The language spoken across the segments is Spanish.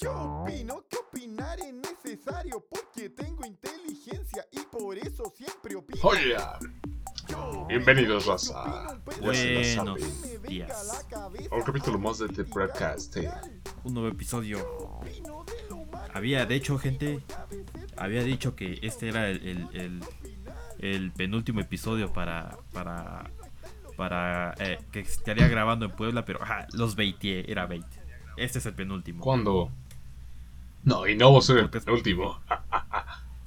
Yo opino que opinar es necesario porque tengo inteligencia y por eso siempre opino. Oye, bienvenidos raza. Buenos días. A un capítulo más de The Broadcast. eh. Un nuevo episodio. Había, de hecho, gente, había dicho que este era el, el, el- el penúltimo episodio para para para eh, que estaría grabando en Puebla, pero ajá, los baiteé, era bait. Este es el penúltimo. ¿Cuándo? No, y no a ser el último.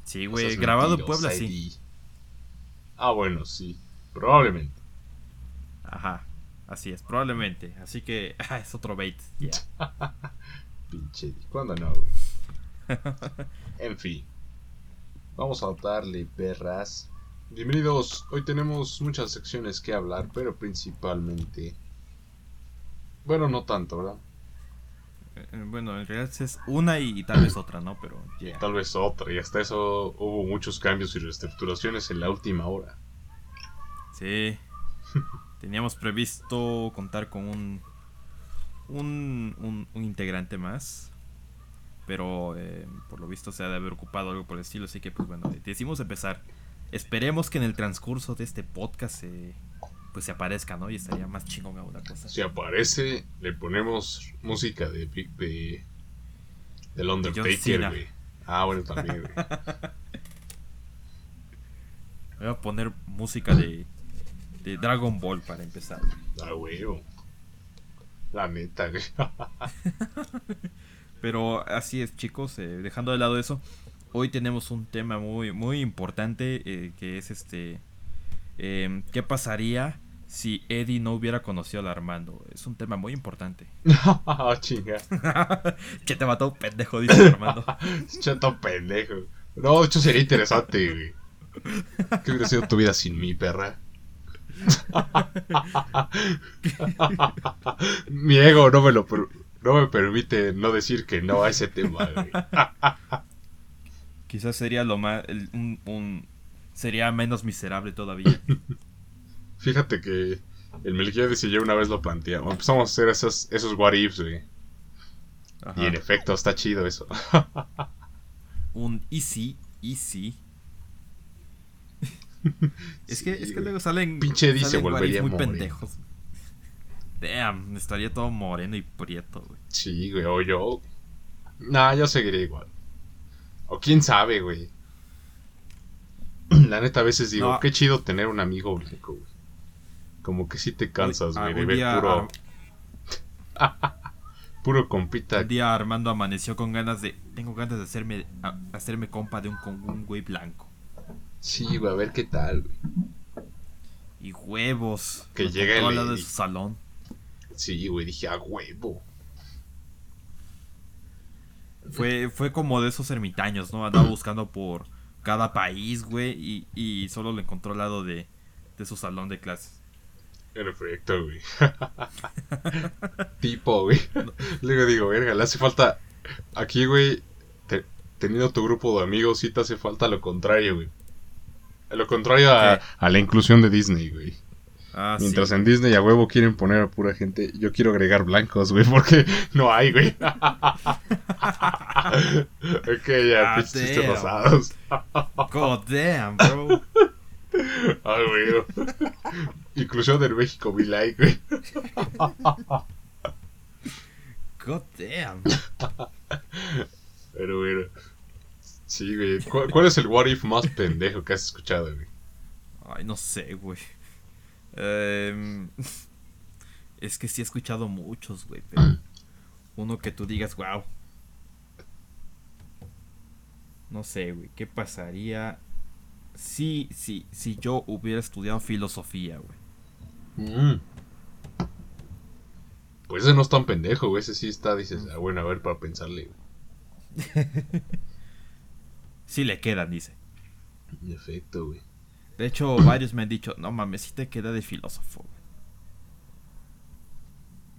Sí, güey, grabado en Puebla, sí. Ah, bueno, sí. Probablemente. Ajá, así es, probablemente. Así que ajá, es otro bait. ya. Pinche. ¿Cuándo no, güey? En fin. Vamos a darle perras. Bienvenidos. Hoy tenemos muchas secciones que hablar, pero principalmente. Bueno, no tanto, ¿verdad? Eh, Bueno, en realidad es una y, tal vez otra, ¿no? Pero. Tal vez otra. Y hasta eso hubo muchos cambios y reestructuraciones en la última hora. Sí. Teníamos previsto contar con un, un, un, un integrante más. Pero eh, por lo visto se ha de haber ocupado algo por el estilo. Así que, pues bueno, decidimos empezar. Esperemos que en el transcurso de este podcast se, pues se aparezca, ¿no? Y estaría más chingón a una cosa. Si aparece, le ponemos música de. de. del Undertaker, güey. Ah, bueno, también, güey. Voy a poner música de, de Dragon Ball para empezar. Ah, huevo. La neta, güey. Pero así es, chicos, eh, dejando de lado eso, hoy tenemos un tema muy, muy importante eh, que es este, em, ¿qué pasaría si Eddie no hubiera conocido al Armando? Es un tema muy importante. Ah, chinga. ¿Qué te mató, pendejo? Dice Armando. Chato pendejo. No, hecho sería interesante, güey. ¿Qué hubiera sido tu vida sin mi perra? Mi ego no me lo per- no me permite no decir que no a ese tema, güey. Quizás sería lo más, el- un, un- sería menos miserable todavía. Fíjate que el Melquiades y yo una vez lo planteamos. Empezamos a hacer esos, esos what ifs, güey. Ajá. Y en efecto, está chido eso. Un easy, easy. es que, es que luego salen. Pinche salen volvería muy moreno. pendejos. Damn, estaría todo moreno y prieto, güey. Sí, güey, o yo. Nah, yo seguiré igual. O quién sabe, güey. La neta, a veces digo, No. qué chido tener un amigo blanco, güey. Como que sí te cansas, güey, de ver puro, puro compita. Un día Armando amaneció con ganas de. Tengo ganas de hacerme, a- hacerme compa de un, con un güey blanco. Sí, güey, a ver qué tal, güey. Y huevos. Que encontró el al lado de su salón. Sí, güey, dije, a huevo. Fue, fue como de esos ermitaños, ¿no? Andaba buscando por cada país, güey. Y, y solo lo encontró al lado de, de su salón de clases. En efecto, güey. tipo, güey. Luego digo, verga, le hace falta. Aquí, güey, te- teniendo tu grupo de amigos, sí te hace falta lo contrario, güey. Lo contrario a, la inclusión de Disney, güey. Ah, Mientras sí. en Disney a huevo quieren poner a pura gente, yo quiero agregar blancos, güey, porque no hay, güey. ok, ya, Ah, pinches rosados. God damn, bro. Ay, güey. Inclusión del México, be like, güey. God damn. Pero bueno. Sí, güey. ¿Cuál, cuál es el what if más pendejo que has escuchado, güey? Ay, no sé, güey. Em, es que sí he escuchado muchos, güey, pero uno que tú digas, wow. No sé, güey, ¿qué pasaría si, si, si yo hubiera estudiado filosofía, güey? Mm. Pues ese no es tan pendejo, güey. Ese sí está, dices, ah, bueno, a ver, para pensarle, güey. Sí le quedan, dice. En efecto, güey. De hecho, varios me han dicho, no mames, sí te queda de filósofo, güey.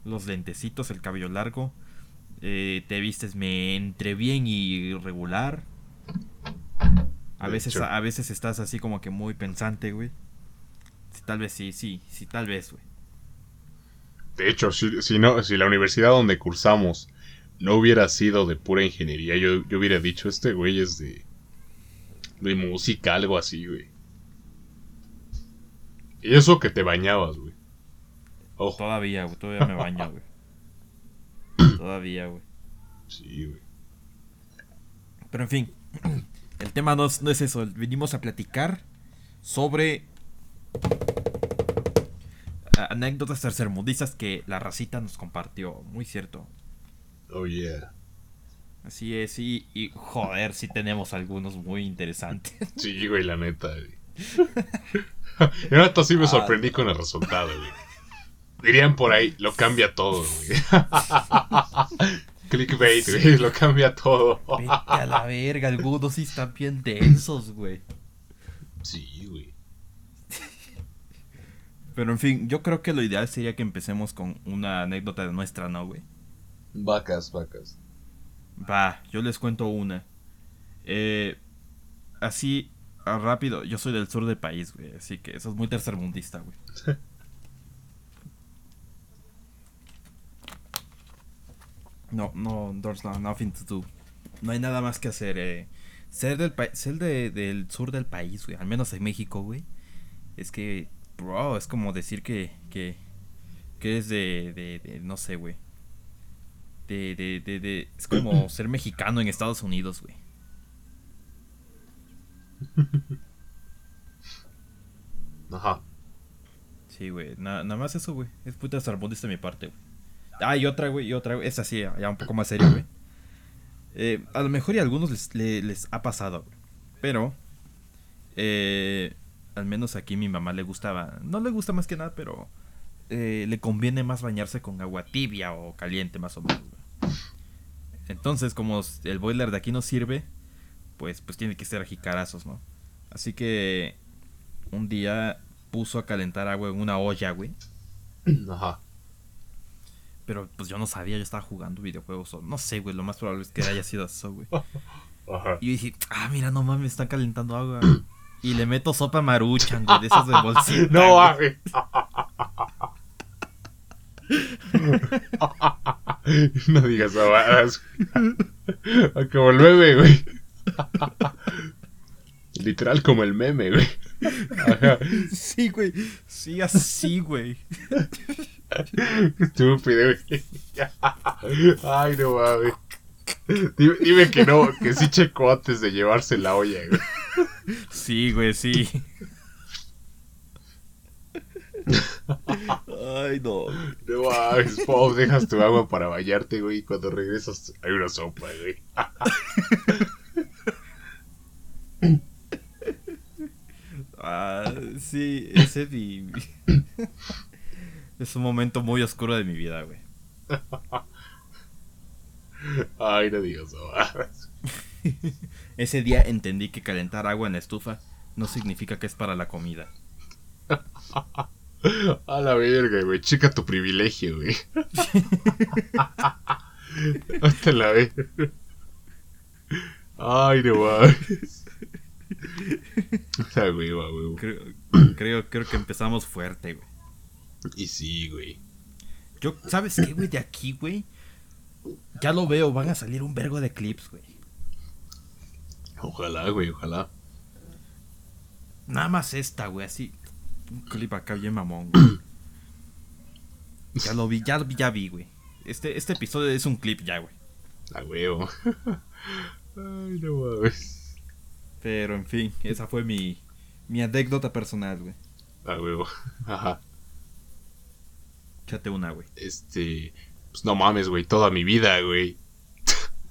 Los lentecitos, el cabello largo. eh, te vistes me entre bien y regular. A veces, hecho. a veces estás así como que muy pensante, güey. Sí, tal vez sí, sí, sí, tal vez, güey. De hecho, si, si, no, si la universidad donde cursamos no hubiera sido de pura ingeniería, yo, yo hubiera dicho, este güey es de, de música, algo así, güey. Y eso que te bañabas, güey. Ojo. Todavía, güey. Todavía me baño, güey. Todavía, güey. Sí, güey. Pero en fin. El tema no es, no es eso. Venimos a platicar sobre anécdotas tercermundistas que la racita nos compartió. Muy cierto. Oh, yeah. Así es, y, y joder, sí tenemos algunos muy interesantes. Sí, güey, la neta, güey. y ahora sí me sorprendí con el resultado, güey. Dirían por ahí, lo cambia todo, güey. Clickbait, güey, lo cambia todo. Vete a la verga, algunos sí están bien densos, güey. Sí, güey. Pero en fin, yo creo que lo ideal sería que empecemos con una anécdota de nuestra, ¿no, güey? Vacas, vacas. Va, yo les cuento una. Eh, así, rápido, yo soy del sur del país, güey, así que eso es muy tercermundista, güey. No, no, there's no, nothing to do. No hay nada más que hacer. Eh. Ser, del, ser de, del sur del país, güey, al menos en México, güey. Es que, bro, es como decir que, que, que es de, de, de no sé, güey. De, de, de, de, es como ser mexicano en Estados Unidos, güey. Ajá. Sí, güey. nada más eso, güey. Es puta sarpondista de mi parte, güey. Ah, y otra, güey, y otra, güey. Es así, ya un poco más serio, güey. Eh, a lo mejor y a algunos les, les, ha pasado. Pero, eh, al menos aquí mi mamá le gustaba. No le gusta más que nada, pero eh, le conviene más bañarse con agua tibia o caliente, más o menos. Entonces, como el boiler de aquí no sirve, pues, pues tiene que ser a jicarazos, ¿no? Así que un día puso a calentar agua en una olla, güey. Ajá. Pero pues yo no sabía, yo estaba jugando videojuegos. O, no sé, güey, lo más probable es que haya sido eso, güey. Ajá. Y dije, ah, mira, no mames, están calentando agua. y le meto sopa maruchan, güey, de esas de bolsita. No, güey. no digas abadas. Como el meme, güey. Literal como el meme, güey. Ajá. Sí, güey. Sí, así, güey. Estúpido, güey. Ay, no mames. Dime, dime, que no, que sí checó antes de llevarse la olla, güey. Sí, güey, sí. Ay, no. No mames, Pop, dejas tu agua para bañarte, güey. Y cuando regresas hay una sopa, güey. Ah, sí, ese mi... es un momento muy oscuro de mi vida, güey. Ay, no digas Ese día entendí que calentar agua en la estufa no significa que es para la comida. A la verga, güey. Chica tu privilegio, güey. Hasta la vez. Ay, no mames. güey, güey. Creo, creo, creo que empezamos fuerte, güey. Y sí, güey. Yo, ¿sabes qué, güey? De aquí, güey. Ya lo veo, van a salir un vergo de clips, güey. Ojalá, güey, ojalá. Nada más esta, güey, así. Un clip acá bien mamón, güey. Ya lo vi, ya, ya vi, güey. Este, este episodio es un clip ya, güey. A huevo. Ay, no mames. Pero en fin, esa fue mi, mi anécdota personal, güey. A huevo. Ajá. Échate una, güey. Este. Pues no mames, güey. Toda mi vida, güey.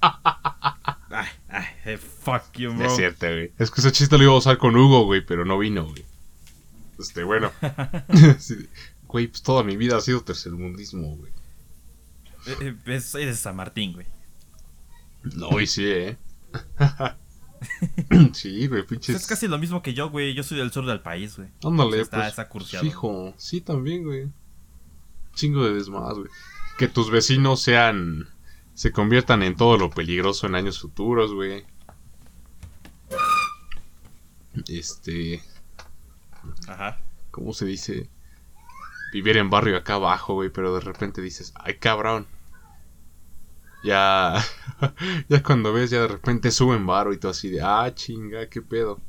ay, ay, eh, fuck you, bro. Es cierto, güey. Es que ese chiste lo iba a usar con Hugo, güey, pero no vino, güey. Este, bueno. Güey, pues toda mi vida ha sido tercermundismo, güey. Eh, eh, es, de San Martín, güey. No, y sí, eh. sí, güey, pinches. Es casi lo mismo que yo, güey. Yo soy del sur del país, güey. Ándale, está, pues, Fijo. Sí, también, güey. Chingo de desmadre, güey. Que tus vecinos sean. Se conviertan en todo lo peligroso en años futuros, güey. Este. Ajá. ¿Cómo se dice? Vivir en barrio acá abajo, güey, pero de repente dices, ay cabrón. Ya, ya cuando ves, ya de repente suben varo y todo así de, ah, chinga, qué pedo.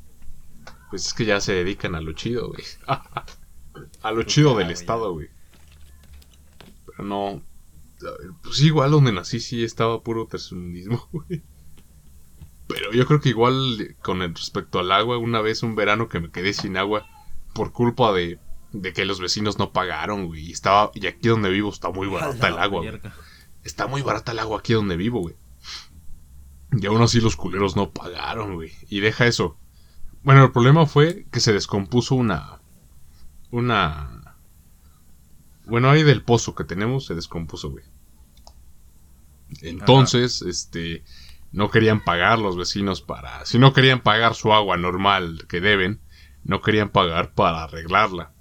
Pues es que ya se dedican a lo chido, güey. a lo chido del estado, güey. Pero no. Pues igual donde nací sí estaba puro tercermundismo, güey. Pero yo creo que igual con el respecto al agua, una vez un verano que me quedé sin agua por culpa de, de que los vecinos no pagaron, güey. Y, estaba, y aquí donde vivo está muy barata el agua, güey. Está muy barata el agua aquí donde vivo, güey. Y aún así los culeros no pagaron, güey. Y deja eso. Bueno, el problema fue que se descompuso una. Una. Bueno, ahí del pozo que tenemos se descompuso, güey. Entonces, este. No querían pagar los vecinos para. Si no querían pagar su agua normal que deben, no querían pagar para arreglarla.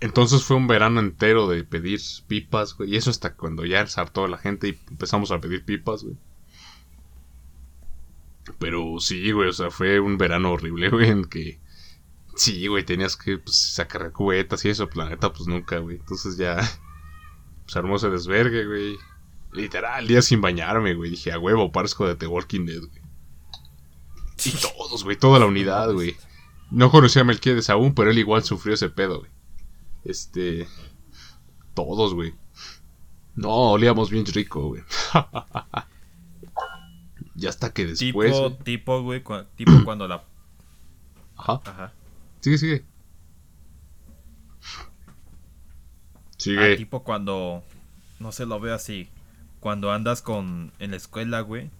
Entonces fue un verano entero de pedir pipas, güey. Y eso hasta cuando ya saltó la gente y empezamos a pedir pipas, güey. Pero sí, güey, o sea, fue un verano horrible, güey, en que... Sí, güey, tenías que pues, sacar cubetas y eso, planeta, pues nunca, güey. Entonces ya... Pues armó ese desvergue, güey. Literal, día sin bañarme, güey. Dije, a huevo, parezco de The Walking Dead, güey. Y todos, güey, toda la unidad, güey. No conocía a Melquiades aún, pero él igual sufrió ese pedo, güey. Este... Todos, güey. No, olíamos bien rico, güey. Ya hasta que después. Tipo, tipo, güey, tipo cuando la. Ajá. Ajá. Sigue, sigue. Sigue. Ah, tipo cuando. No se lo veo así. Cuando andas con. En la escuela, güey.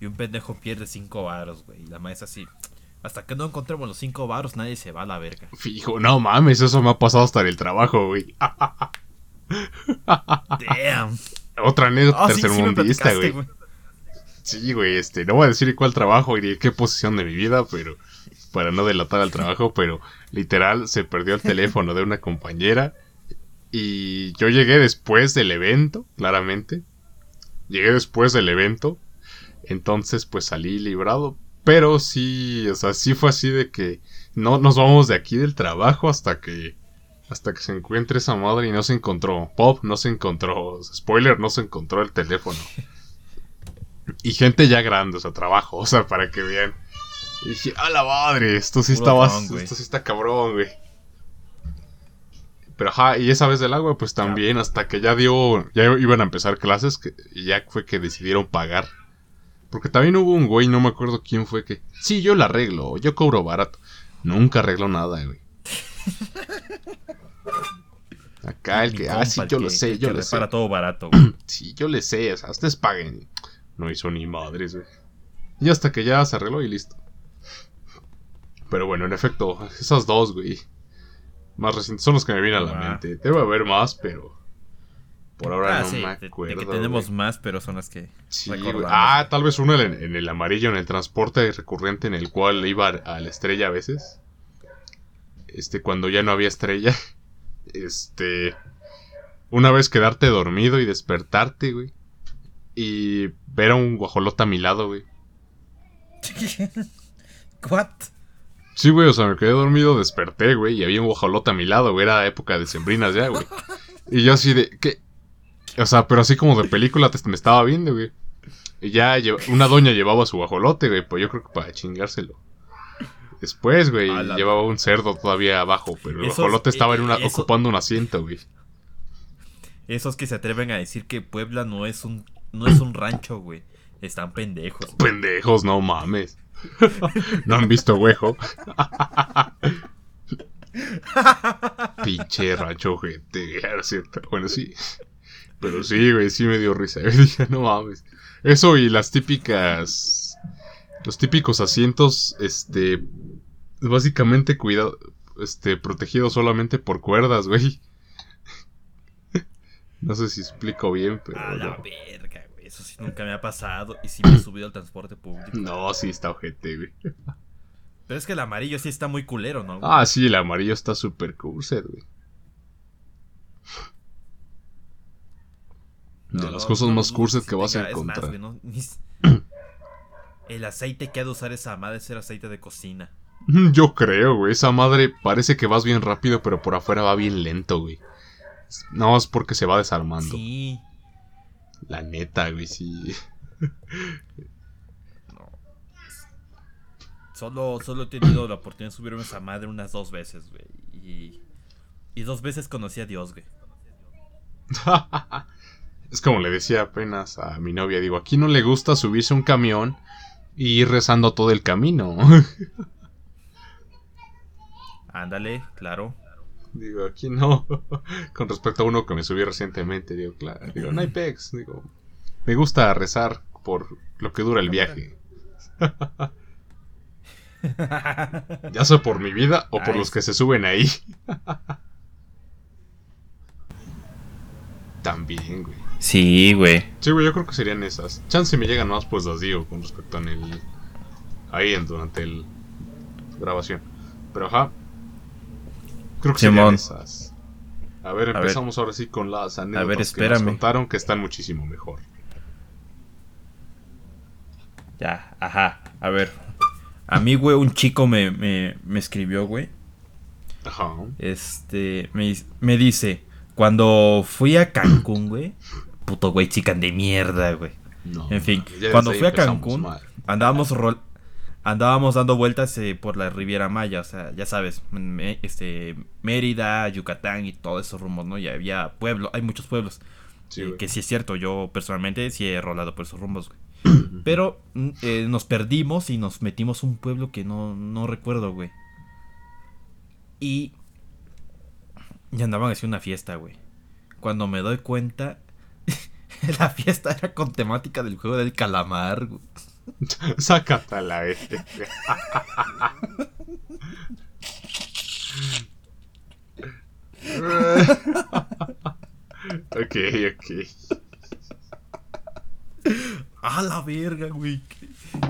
Y un pendejo pierde cinco varos, güey. Y la maestra así. Hasta que no encontremos los cinco varos, nadie se va a la verga. Fijo, no mames, eso me ha pasado hasta en el trabajo, güey. Damn. Otra anécdota oh, tercermundista, güey. Sí, güey, este, no voy a decir cuál trabajo y qué posición de mi vida, pero para no delatar al trabajo, pero literal se perdió el teléfono de una compañera y yo llegué después del evento, claramente. Llegué después del evento, entonces pues salí librado, pero sí, o sea, sí fue así de que no nos vamos de aquí del trabajo hasta que hasta que se encuentre esa madre y no se encontró. Pop no se encontró. Spoiler, no se encontró el teléfono. Y gente ya grande, o sea, trabajo, o sea, para que vean. Y dije, a la madre, esto sí está esto sí está cabrón, güey. Pero ajá, y esa vez del agua, pues también, hasta que ya dio, ya iban a empezar clases, que, y ya fue que decidieron pagar. Porque también hubo un güey, no me acuerdo quién fue, que, sí, yo la arreglo, yo cobro barato. Nunca arregló nada, güey. Acá el que, ah, sí, yo lo sé, yo lo sé. Para todo barato, güey. sí, yo le sé, o sea, ustedes paguen. No hizo ni madres, güey. Y hasta que ya se arregló y listo. Pero bueno, en efecto, esas dos, güey. Más recientes son los que me vienen a la mente. Debe haber más, pero. Por ahora ah, no me acuerdo. que tenemos más, pero son las que. Sí, ah, tal vez una en, el amarillo, en el transporte recurrente en el cual iba a la estrella a veces. Este, cuando ya no había estrella. Este. Una vez quedarte dormido y despertarte, güey y ver a un guajolote a mi lado, güey. ¿What? Sí, güey, o sea, me quedé dormido, desperté, güey, y había un guajolote a mi lado, güey, era época de sembrinas ya, güey. Y yo así de, ¿qué? O sea, pero así como de película te, me estaba viendo, güey. Y ya una doña llevaba su guajolote, güey, pues yo creo que para chingárselo. Después, güey, llevaba un cerdo todavía abajo, pero el guajolote estaba en una, ocupando un asiento, güey. Esos que se atreven a decir que Puebla no es un no es un rancho, güey. Están pendejos. Pendejos, no mames. no han visto huejo. Pinche rancho, gente. Bueno, sí. Pero sí, güey, sí me dio risa. Dije, no mames. Eso y las típicas. Los típicos asientos, este. Básicamente cuidado. Este, protegidos solamente por cuerdas, güey. No sé si explico bien, pero. A la verga. Eso sí nunca me ha pasado. Y sí me he subido al transporte público. No, sí está ojete, güey. Pero es que el amarillo sí está muy culero, ¿no? Ah, sí, el amarillo está súper cursed, güey. De las cosas más cursed que vas a encontrar. el aceite que ha de usar esa madre es el aceite de cocina. Yo creo, güey. Esa madre parece que vas bien rápido, pero por afuera va bien lento, güey. No, es porque se va desarmando. Sí. La neta, güey, sí. No. Solo, solo he tenido la oportunidad de subirme a esa madre unas dos veces, güey. Y, y dos veces conocí a Dios, güey. es como le decía apenas a mi novia, digo, aquí no le gusta subirse un camión y ir rezando todo el camino. Ándale, claro. Digo, aquí no. Con respecto a uno que me subí recientemente, digo, claro, digo, no hay pex, digo, me gusta rezar por lo que dura el viaje. ya sea por mi vida o por los que se suben ahí. También, güey. Sí, güey. Sí, güey, yo creo que serían esas. Chance me llegan más, pues las digo con respecto en el. Ahí en, durante el. grabación. Pero ajá. Creo que Simón. serían esas. A ver, ver. empezamos ahora sí con las anécdotas ver, que nos contaron que están muchísimo mejor. Ya, ajá. A ver. A mí, güey, un chico me, me, me escribió, güey. Ajá. Este, me, me dice, cuando fui a Cancún, güey. Puto güey, chican de mierda, güey. No, En fin, cuando fui a Cancún, mal. andábamos rol- andábamos dando vueltas eh, por la Riviera Maya, o sea, ya sabes, me- este Mérida, Yucatán y todos esos rumbos, ¿no? Y había pueblos, hay muchos pueblos. Sí, eh, que sí es cierto, yo personalmente sí he rolado por esos rumbos, güey. Pero mm, eh, nos perdimos y nos metimos a un pueblo que no, no recuerdo, güey. Y... Y andaban haciendo una fiesta, güey. Cuando me doy cuenta, la fiesta era con temática del juego del calamar. Sácate a la vez. ok, ok. A la verga, güey.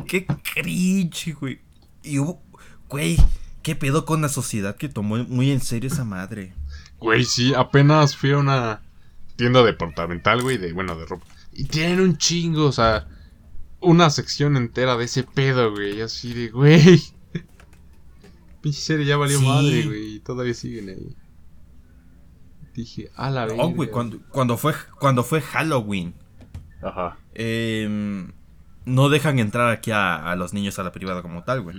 Qué, qué cringe, güey. Y hubo, güey, qué pedo con la sociedad que tomó muy en serio esa madre. Güey, sí, apenas fui a una tienda departamental, güey, de, bueno, de ropa. Y tienen un chingo, o sea, una sección entera de ese pedo, güey. Así de, güey. Pinche serie ya valió Sí. madre, güey. Y todavía siguen ahí. Dije, a la vez. No, güey, cuando, cuando, fue, cuando fue Halloween, Ajá. em, no dejan entrar aquí a, a los niños a la privada como tal, güey.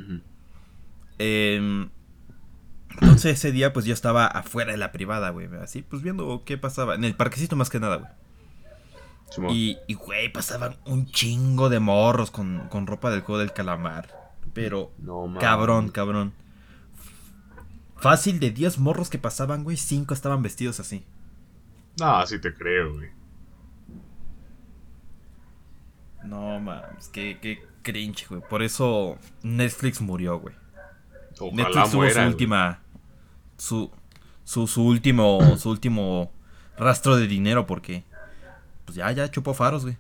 Entonces ese día pues yo estaba afuera de la privada, güey, así pues viendo qué pasaba, en el parquecito más que nada, güey. Y, y, güey, pasaban un chingo de morros con, con ropa del juego del calamar. Pero, No, cabrón, cabrón. Fácil de 10 morros que pasaban, güey, 5 estaban vestidos así. No, sí te creo, güey. No, mames, qué, qué cringe, güey. Por eso Netflix murió, güey. Ojalá Netflix tuvo muera, su güey. última. Su, su, su último. Su último rastro de dinero porque. Pues ya, ya chupó faros, güey.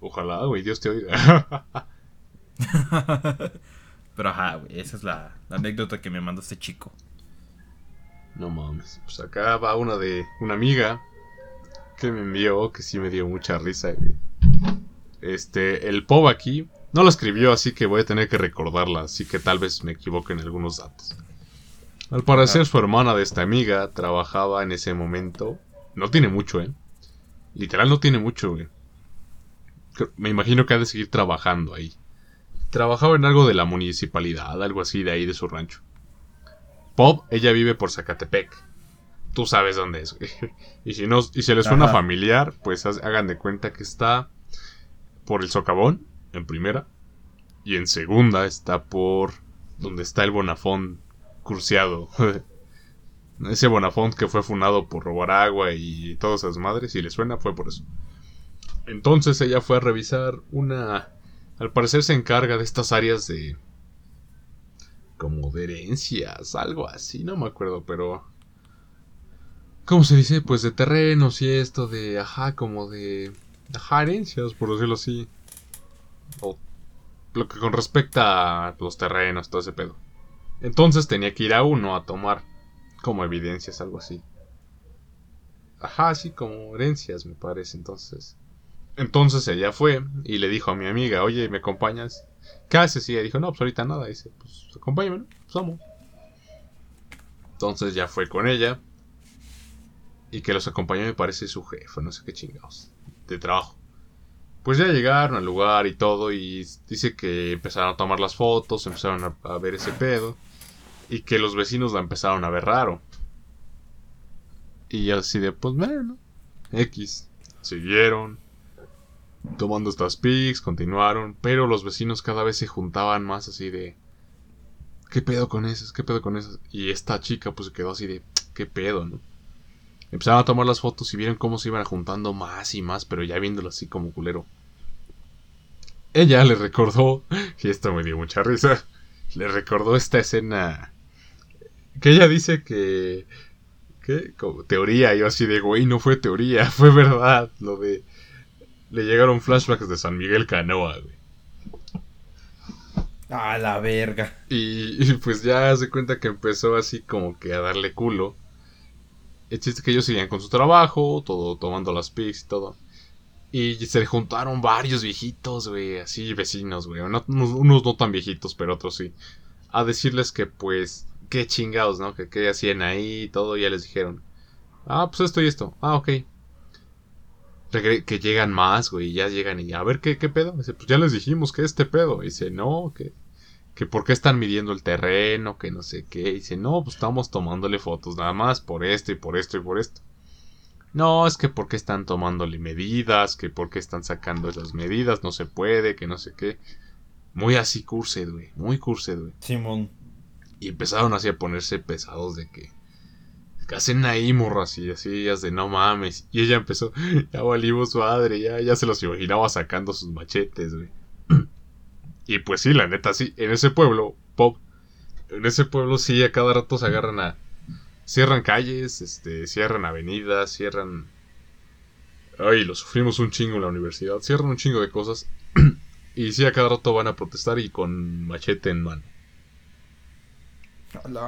Ojalá, güey, Dios te oiga. Pero ajá, güey. Esa es la, la anécdota que me mandó este chico. no mames. Pues acá va una de una amiga que me envió, que sí me dio mucha risa, güey. Este, el POV aquí no lo escribió, así que voy a tener que recordarla, así que tal vez me equivoque en algunos datos. Al parecer, su hermana de esta amiga trabajaba en ese momento. No tiene mucho, ¿eh? Literal, no tiene mucho, güey. Me imagino que ha de seguir trabajando ahí. Trabajaba en algo de la municipalidad, algo así de ahí de su rancho. Pop, ella vive por Zacatepec. Tú sabes dónde es, güey. Y si no, y si les suena Ajá. familiar, pues hagan de cuenta que está por el socavón, en primera. Y en segunda está por donde está el Bonafón curseado. Ese Bonafont que fue funado por robar agua y todas esas madres, si le suena, fue por eso. Entonces ella fue a revisar una... Al parecer se encarga de estas áreas de... Como de herencias, algo así, no me acuerdo, pero... ¿Cómo se dice? Pues de terrenos y esto de... Ajá, como de... Ajá, herencias, por decirlo así. O lo que con respecta a los terrenos, todo ese pedo. Entonces tenía que ir a uno a tomar como evidencias, algo así. Ajá, sí, como herencias, me parece, entonces. Entonces ella fue y le dijo a mi amiga, oye, ¿me acompañas? ¿Qué haces? Y ella dijo, no, pues ahorita nada. dice, pues acompáñame, ¿no? Pues vamos. Entonces ya fue con ella. Y que los acompañó me parece su jefe, no sé qué chingados. De trabajo. pues ya llegaron al lugar y todo y dice que empezaron a tomar las fotos, empezaron a, a ver ese pedo y que los vecinos la empezaron a ver raro. Y así de, pues bueno, X. Siguieron tomando estas pics, continuaron, pero los vecinos cada vez se juntaban más así de, ¿qué pedo con esas? ¿Qué pedo con esas? Y esta chica pues se quedó así de, ¿qué pedo, no? Empezaron a tomar las fotos y vieron cómo se iban juntando más y más, pero ya viéndolo así como culero. Ella le recordó, y esto me dio mucha risa, le recordó esta escena que ella dice que... ¿Qué? Como teoría, yo así de, güey, no fue teoría, fue verdad, lo de... Le llegaron flashbacks de San Miguel Canoa, güey. A la verga. Y, y pues ya se cuenta que empezó así como que a darle culo. El chiste que ellos seguían con su trabajo, todo tomando las pics y todo. Y se juntaron varios viejitos, güey, así vecinos, güey. No- unos, unos no tan viejitos, pero otros sí. A decirles que pues, qué chingados, ¿no? Que qué hacían ahí y todo. Ya les dijeron, ah, pues esto y esto. Ah, ok. Que llegan más, güey, ya llegan y a ver qué, qué pedo. Dice, pues ya les dijimos que este pedo. Dice, no, que que por qué están midiendo el terreno, que no sé qué. Dice, no, pues estamos tomándole fotos nada más por esto y por esto y por esto. No, es que por qué están tomándole medidas, que por qué están sacando esas medidas, no se puede, que no sé qué. Muy así cursed, güey, muy cursed, güey. Simón. Y empezaron así a ponerse pesados de que... ¿Qué hacen ahí, morras? Y así, ellas de no mames. Y ella empezó, ya valimos madre, ya, ya se los imaginaba sacando sus machetes, güey. Y pues sí, la neta, sí, en ese pueblo, Pop, en ese pueblo sí, a cada rato se agarran a... Cierran calles, este, cierran avenidas, cierran... Ay, lo sufrimos un chingo en la universidad, cierran un chingo de cosas. y sí, a cada rato van a protestar y con machete en mano.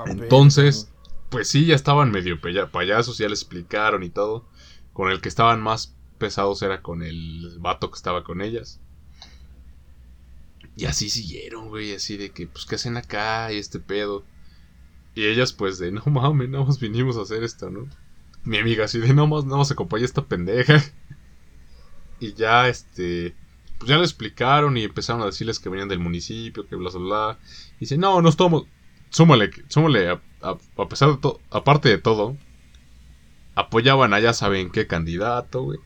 Entonces, pues sí, ya estaban medio paya- payasos, ya les explicaron y todo. Con el que estaban más pesados era con el vato que estaba con ellas. Y así siguieron, güey, así de que, pues, ¿qué hacen acá? Y este pedo. Y ellas, pues, de, no mames, nada más vinimos a hacer esto, ¿no? Mi amiga, así de, no más, no más acompaña esta pendeja. Y ya, este, pues ya le explicaron y empezaron a decirles que venían del municipio, que bla, bla, bla. Y dice, no, no estamos, súmale, súmale, a, a- a pesar de todo, aparte de todo, apoyaban a ya saben qué candidato, güey.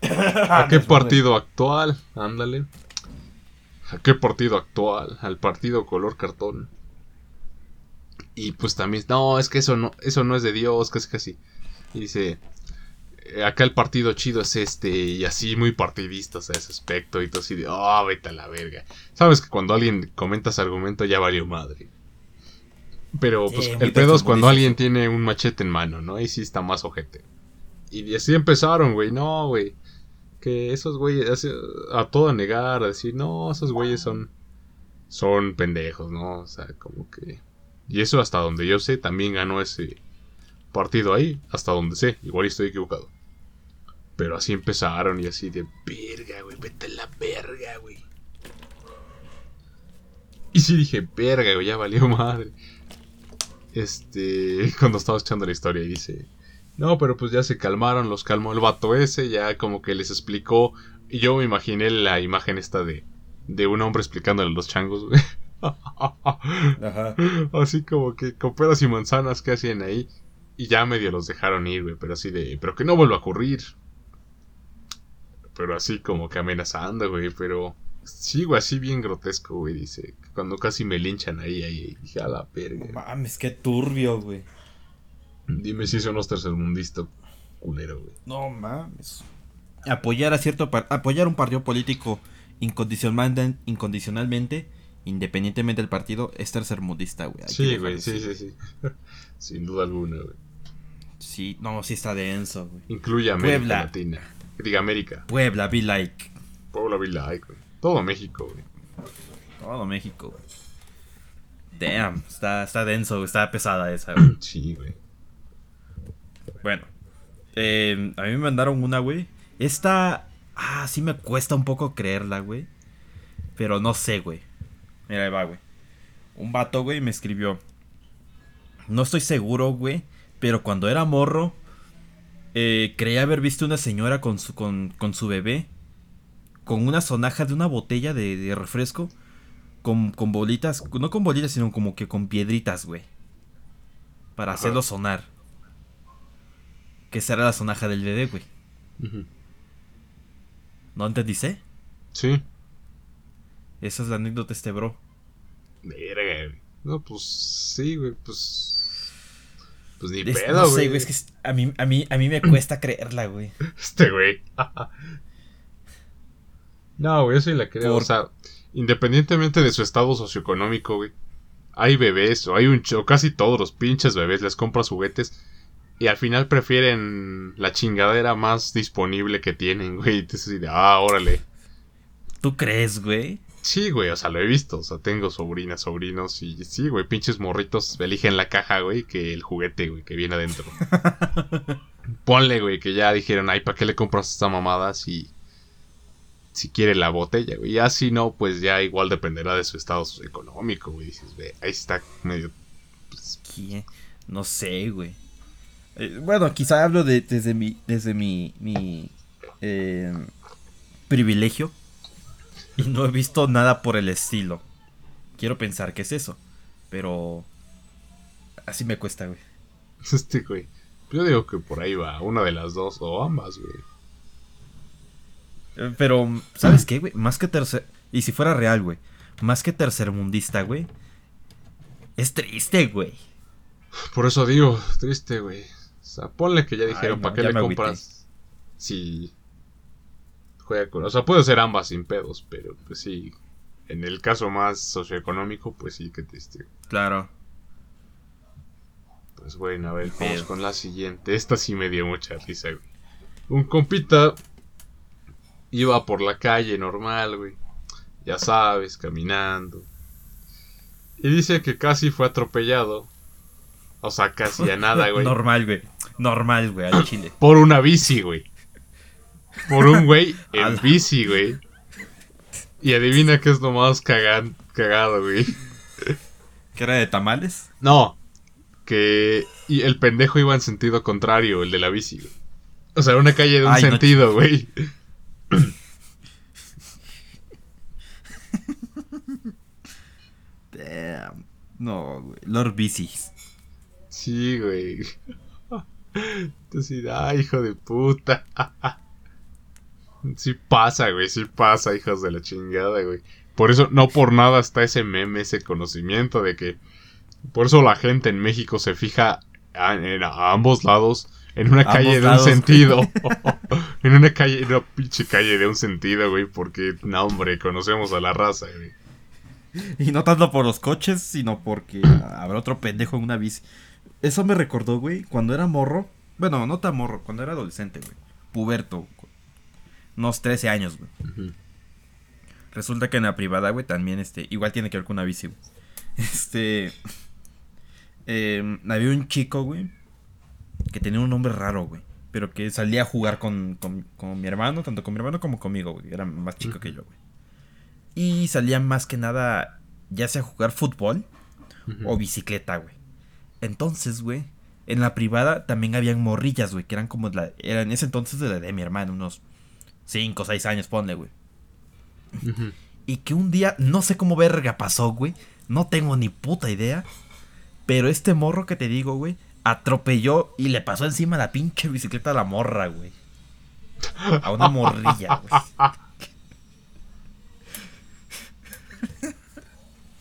¿A qué partido actual? Ándale. ¿A qué partido actual? Al partido color cartón. Y pues también, no, es que eso no, eso no es de Dios, casi casi. Y dice, acá el partido chido es este, y así muy partidistas a ese aspecto, y todo así de, oh, vete a la verga. Sabes que cuando alguien comenta ese argumento ya valió madre. Pero Sí, pues muy el pedo es cuando alguien tiene un machete en mano, ¿no? Ahí sí está más ojete. Y así empezaron, güey, no, güey. Que esos güeyes, a todo negar, a decir, no, esos güeyes son, son pendejos, ¿no? O sea, como que... Y eso hasta donde yo sé, también ganó ese partido ahí, hasta donde sé, igual estoy equivocado. Pero así empezaron y así de verga, güey, vete a la verga, güey. Y sí dije, verga, güey, ya valió madre. Este, cuando estaba echando la historia y dice, no, pero pues ya se calmaron, los calmó el vato ese, ya como que les explicó. Y yo me imaginé la imagen esta de, de un hombre explicándole a los changos, güey. Ajá. Así como que con peras y manzanas que hacían ahí. Y ya medio los dejaron ir, güey. Pero así de. Pero que no vuelva a ocurrir. Pero así como que amenazando, güey. Pero. Sí, güey, así bien grotesco, güey. Dice. Cuando casi me linchan ahí, ahí. Dije, a la No verga. mames, qué turbio, güey. Dime si son los tercermundistas culero, güey. No mames. Apoyar a cierto par- apoyar un partido político incondicionalmente, incondicionalmente, independientemente del partido, es tercermundista, güey. Sí, güey, sí, sí, sí. Sin duda alguna, güey. Sí, no, sí está denso, güey. Incluye América Puebla. Latina. Diga América. Puebla, be like. Puebla, Villa, güey. Todo México, güey. Todo México, güey. Damn, está, está denso, está pesada esa, güey. Sí, güey. Bueno, eh, a mí me mandaron una, güey. Esta, ah, sí me cuesta un poco creerla, güey. Pero no sé, güey. Mira, ahí va, güey. Un vato, güey, me escribió. No estoy seguro, güey. Pero cuando era morro, eh, creía haber visto una señora con su, con, con su bebé con una sonaja de una botella de, de refresco con, con bolitas, no con bolitas, sino como que con piedritas, güey. Para Ajá. hacerlo sonar. Que esa era la sonaja del bebé, güey. Ujú. ¿No entendiste? Sí. Esa es la anécdota de este bro. Verga, güey. No, pues sí, güey, pues. Pues ni Es- pedo, no güey. sé, güey, es que a mí, a, mí, a mí me cuesta creerla, güey. Este güey. no, güey, yo sí la creo. Por- O sea, independientemente de su estado socioeconómico, güey. Hay bebés, o hay un o casi todos los pinches bebés les compras juguetes. Y al final prefieren la chingadera más disponible que tienen, güey. Entonces, así de, ah, órale. ¿Tú crees, güey? Sí, güey, o sea, lo he visto. O sea, tengo sobrinas, sobrinos. Y sí, güey, pinches morritos eligen la caja, güey, que el juguete, güey, que viene adentro. Ponle, güey, que ya dijeron, ay, ¿para qué le compras esta mamada si, si quiere la botella, güey? Ya si no, pues ya igual dependerá de su estado económico, güey. Dices, ve, ahí está medio... pues, ¿Quién? No sé, güey. Eh, bueno, quizá hablo de, desde mi, desde mi, mi eh, privilegio. Y no he visto nada por el estilo. Quiero pensar que es eso. Pero... Así me cuesta, güey. este, güey. Yo digo que por ahí va, una de las dos, o ambas, güey. Eh, Pero, ¿sabes qué, güey? Más que tercer... Y si fuera real, güey. Más que tercermundista, güey. Es triste, güey. Por eso digo, triste, güey. O sea, ponle que ya dijeron, Ay, no, ¿para qué le me agüité. compras? Si juega con... O sea, puede ser ambas sin pedos, pero pues sí. En el caso más socioeconómico, pues sí, que triste. Claro. Pues bueno, a ver, vamos con la siguiente. Esta sí me dio mucha risa, güey. Un compita iba por la calle normal, güey. Ya sabes, caminando. Y dice que casi fue atropellado. O sea, casi a nada, güey. Normal, güey. Normal, güey, al chile. Por una bici, güey. Por un güey en bici, güey. Y adivina qué es lo más cagan, cagado, güey. ¿Qué era de tamales? No. Que y el pendejo iba en sentido contrario, el de la bici, güey. O sea, una calle de un Ay, no sentido, güey. Damn. No, güey. Lord Bicis. Sí, güey. Entonces, ay, hijo de puta. Sí pasa, güey, sí pasa, hijos de la chingada, güey. Por eso, no por nada está ese meme, ese conocimiento de que... Por eso la gente en México se fija a, en- a ambos lados en una calle de un sentido. en una calle, una pinche calle de un sentido, güey, porque, no, hombre, conocemos a la raza, güey. Y no tanto por los coches, sino porque habrá otro pendejo en una bici. Eso me recordó, güey, cuando era morro. Bueno, no tan morro, cuando era adolescente, güey. Puberto. Unos 13 años, güey. Resulta que en la privada, güey, también, este, igual tiene que ver con una bici, güey. Este, eh, había un chico, güey, que tenía un nombre raro, güey, pero que salía a jugar con, con, con mi hermano, tanto con mi hermano como conmigo, güey, era más chico que yo, güey. Y salía más que nada, ya sea a jugar fútbol o bicicleta, güey. Entonces, güey, en la privada también habían morrillas, güey, que eran como la, eran en ese entonces de la de mi hermano, unos 5 o 6 años, ponle, güey. Y que un día, no sé cómo verga pasó, güey. No tengo ni puta idea. Pero este morro que te digo, güey, atropelló y le pasó encima la pinche bicicleta a la morra, güey. A una morrilla, güey.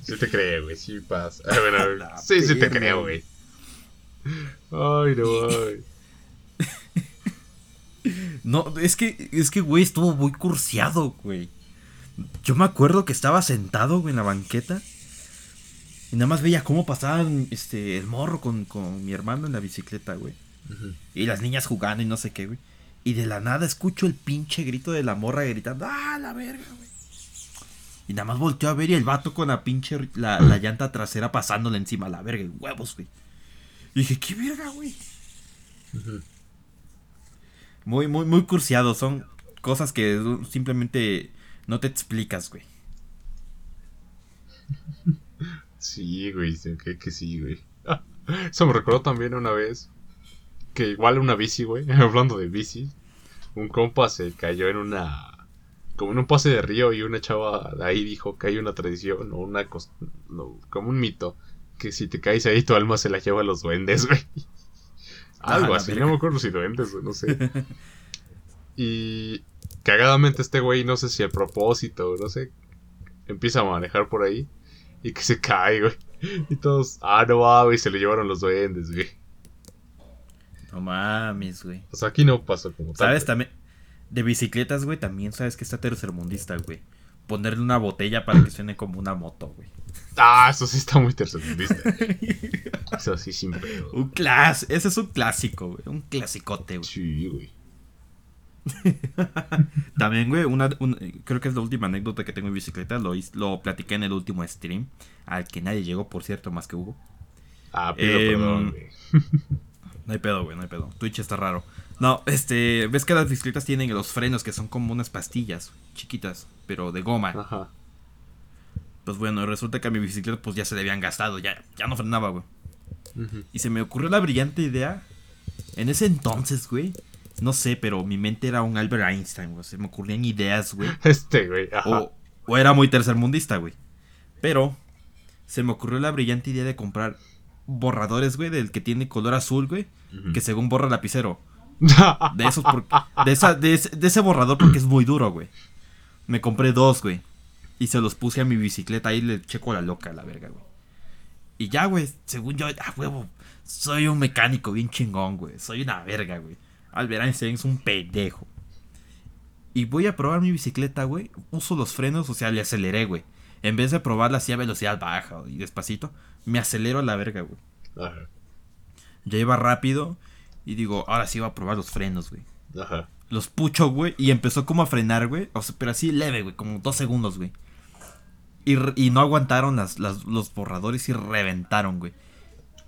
Sí te creo, güey, sí pasa. Bueno, a ver, La sí, sí te creo, güey. Ay, no, ay. No, es que, es que, güey, estuvo muy cursiado, güey. Yo me acuerdo que estaba sentado, güey, en la banqueta. Y nada más veía cómo pasaban, este, el morro con, con mi hermano en la bicicleta, güey. Y las niñas jugando y no sé qué, güey. Y de la nada escucho el pinche grito de la morra gritando, ¡ah, la verga, güey! Y nada más volteó a ver y el vato con la pinche, la, la llanta trasera pasándole encima, la verga, y huevos, güey. Y dije, ¿qué verga, güey? Ujú. Muy, muy, muy cursiado. Son cosas que simplemente no te explicas, güey. Sí, güey, que, que sí, güey. Eso me recordó también una vez que igual una bici, güey, hablando de bici, un compa se cayó en una como en un pase de río y una chava ahí dijo que hay una tradición o una no, como un mito que si te caes ahí tu alma se la lleva a los duendes, güey. Algo la así, no me acuerdo si duendes no sé. Y cagadamente este güey, no sé si a propósito, no sé, empieza a manejar por ahí y que se cae, güey. Y todos, ah, no mames, se le llevaron los duendes, güey. No mames, güey. O sea, aquí no pasó como tal. ¿Sabes güey. también? De bicicletas, güey, también sabes que está tercermundista, güey. Ponerle una botella para que suene como una moto, güey. Ah, eso sí está muy tercermundista. eso sí, sin pedo. Un clas, ese es un clásico, güey. Un clasicote, güey. Sí, güey. También, güey, una, un- creo que es la última anécdota que tengo en bicicleta. Lo, lo platiqué en el último stream. Al que nadie llegó, por cierto, más que Hugo. Ah, pido Em, perdón, güey. No hay pedo, güey, no hay pedo. Twitch está raro. No, este, ves que las bicicletas tienen los frenos que son como unas pastillas chiquitas, pero de goma. Ajá. Pues bueno, resulta que a mi bicicleta pues ya se le habían gastado, ya, ya no frenaba, güey. Y se me ocurrió la brillante idea. En ese entonces, güey. No sé, pero mi mente era un Albert Einstein, güey. Se me ocurrían ideas, güey. Este, güey. Ajá. O, o era muy tercermundista, güey. Pero se me ocurrió la brillante idea de comprar borradores, güey, del que tiene color azul, güey. Que según borra lapicero. De esos por- de, esa, de, ese, de ese borrador porque es muy duro, güey. Me compré dos, güey. Y se los puse a mi bicicleta. Ahí le checo la loca, la verga, güey. Y ya, güey, según yo, a huevo. Soy un mecánico bien chingón, güey. Soy una verga, güey. Albert Einstein es un pendejo. Y voy a probar mi bicicleta, güey. Uso los frenos, o sea, le aceleré, güey. En vez de probarla así a velocidad baja y despacito, me acelero a la verga, güey. Ajá. Ya iba rápido y digo, ahora sí voy a probar los frenos, güey. Ajá. Los pucho, güey, y empezó como a frenar, güey. O sea, pero así leve, güey, como dos segundos, güey. Y, no aguantaron las, las- los borradores y reventaron, güey.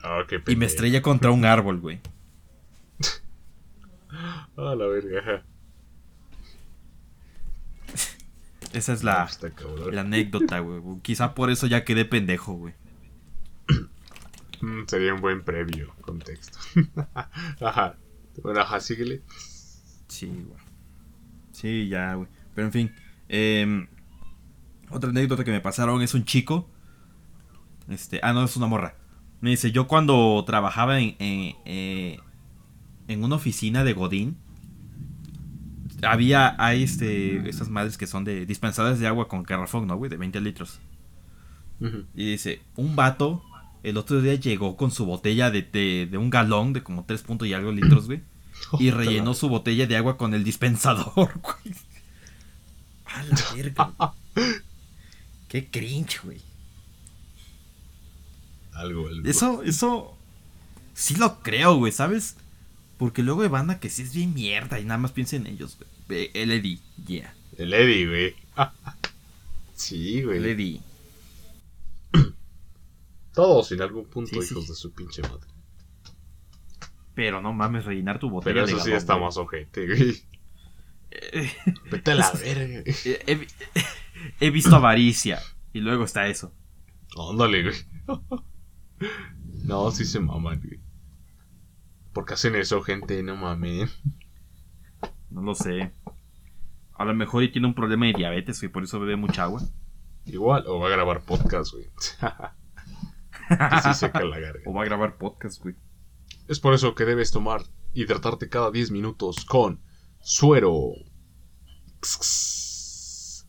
Ah, qué Y me estrellé contra un árbol, güey. Ah, la verga. Ajá. Esa es la, cabrón. la anécdota, güey. Quizá por eso ya quedé pendejo, güey. Mm, sería un buen previo contexto. ajá. Bueno, ajá, síguele. Sí, güey. Sí, ya, güey. Pero en fin. em, otra anécdota que me pasaron es un chico. Este, ah, no, es una morra. Me dice, yo cuando trabajaba en, en, eh, en una oficina de Godín, había, hay este, esas madres que son de dispensadores de agua con garrafón, ¿no, güey? De 20 litros. Y dice, un vato el otro día llegó con su botella de, de, de un galón de como 3 puntos y algo litros, güey. Y rellenó su botella de agua con el dispensador, güey. A la verga. güey. Qué cringe, güey. Algo, algo. Eso, eso. Sí lo creo, güey, ¿sabes? Porque luego hay banda que sí es bien mierda y nada más piensa en ellos, güey. El Eddie, yeah. El Eddie, güey. sí, El güey. Eddie. Todos en algún punto, Sí, sí. hijos de su pinche madre. Pero no mames, rellenar tu botella Pero de eso sí galón, está güey. más ojete, güey. Eh, Vete a la verga. He, he- he visto avaricia. Y luego está eso. Ándale, güey. No, sí se maman, güey. ¿Por qué hacen eso, gente? No mames. No lo sé. A lo mejor tiene un problema de diabetes, güey, por eso bebe mucha agua. Igual, o va a grabar podcast, güey. Que sí seca la garganta. O va a grabar podcast, güey. Es por eso que debes tomar, hidratarte cada 10 minutos con suero.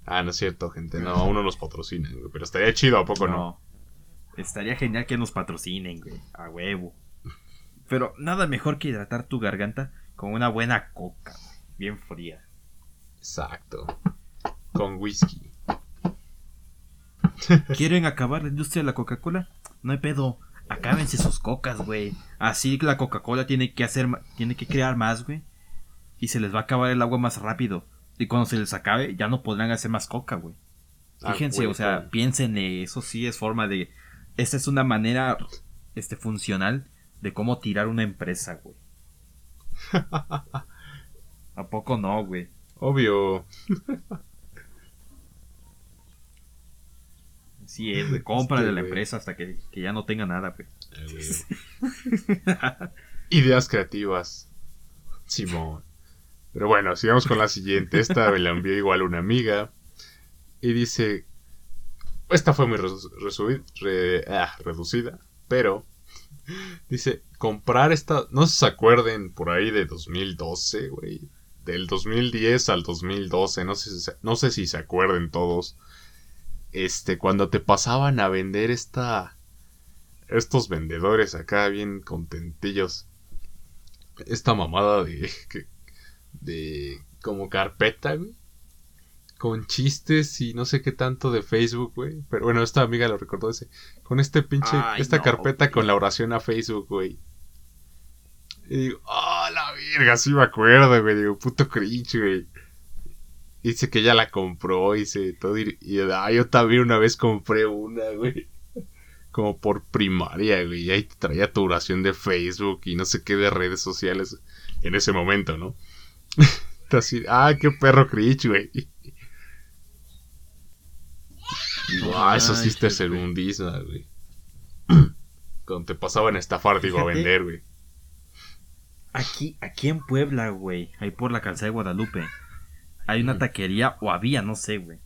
Ah, no es cierto, gente. No, aún no nos patrocinan, güey. Pero estaría chido, ¿a poco no? Estaría genial que nos patrocinen, güey. A huevo. Pero nada mejor que hidratar tu garganta con una buena coca, güey, bien fría. Exacto. Con whisky. ¿Quieren acabar la industria de la Coca-Cola? No hay pedo. Acábense sus cocas, güey. Así la Coca-Cola tiene que hacer, tiene que crear más, güey. Y se les va a acabar el agua más rápido. Y cuando se les acabe, ya no podrán hacer más coca, güey. Ah, Fíjense, güey, o sea, piensen, eh, eso sí es forma de... Esta es una manera este, funcional de cómo tirar una empresa, güey. ¿A poco no, güey? Obvio. Sí, es, güey. Cómprale Este, la güey. empresa hasta que, que ya no tenga nada, güey. Ideas creativas. Simón. Pero bueno, sigamos con la siguiente. Esta me la envió igual una amiga. Y dice. Esta fue muy re- ah, reducida. Pero. Dice. Comprar esta. No sé si se acuerden por ahí de 2012, güey. Del 2010 al 2012. No sé, si se- no sé si se acuerden todos. Este, cuando te pasaban a vender esta. Estos vendedores acá bien contentillos. Esta mamada de. de como carpeta, güey. Con chistes y no sé qué tanto de Facebook, güey. Pero bueno, esta amiga lo recordó ese. Con este pinche, Ay, esta no, carpeta güey. con la oración a Facebook, güey. Y digo, ah, la verga, sí me acuerdo, güey. Digo, puto cringe, güey. Dice que ella la compró y se todo. Y, y, ah, yo también una vez compré una, güey. Como por primaria, güey. Y ahí te traía tu oración de Facebook y no sé qué de redes sociales en ese momento, ¿no? Así, ah, qué perro cringe, güey. Digo, ah, eso sí qué mundismo, güey. Cuando te pasaban a estafar, digo, a vender, güey. Aquí, aquí en Puebla, güey, ahí por la calzada de Guadalupe, hay una taquería, o había, no sé, güey,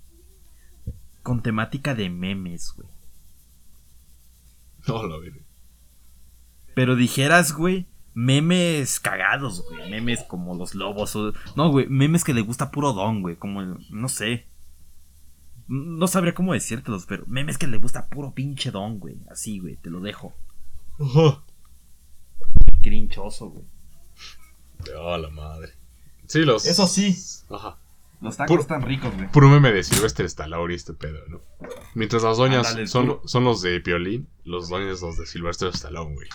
con temática de memes, güey. No, la verga. Pero dijeras, güey, memes cagados, güey, memes como los lobos, o... no, güey, memes que le gusta puro don, güey, como, el- no sé. No sabría cómo decírtelos, pero memes que le gusta puro pinche don, güey, así, güey, te lo dejo. Crinchoso, güey. Oh, la madre. Sí, los. Eso sí. Ajá. Los tacos Puro- están ricos, güey. Puro meme de Silvestre Stallone y este pedo, ¿no? Mientras las doñas Ándale, son, son los de Piolín, los doñas los de Silvestre Stallone, güey.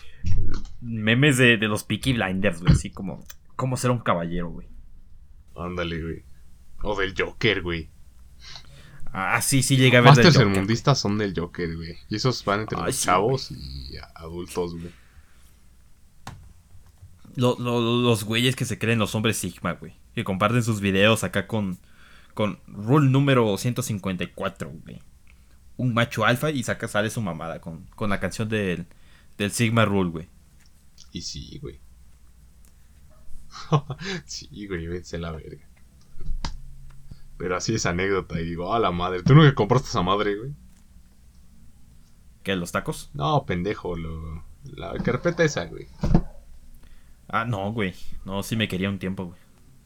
memes de, de los Peaky Blinders, güey. Así como, cómo ser un caballero, güey. Ándale, güey. O del Joker, güey. Ah, sí, sí, llega a ver. Joker. tercermundistas son del Joker, güey. Y esos van entre Ay, los sí, chavos y adultos, güey. Lo- lo- los güeyes que se creen los hombres Sigma, güey. Que comparten sus videos acá con, con rule número 154, güey. Un macho alfa y saca, sale su mamada con, con la canción del, del Sigma Rule, güey. Y sí, güey. sí, güey, vence la verga. Pero así es anécdota y digo, a la madre. ¿Tú nunca compraste esa madre, güey? ¿Qué? ¿Los tacos? No, pendejo, lo... la carpeta esa, güey. Ah, no, güey. No, sí me quería un tiempo, güey.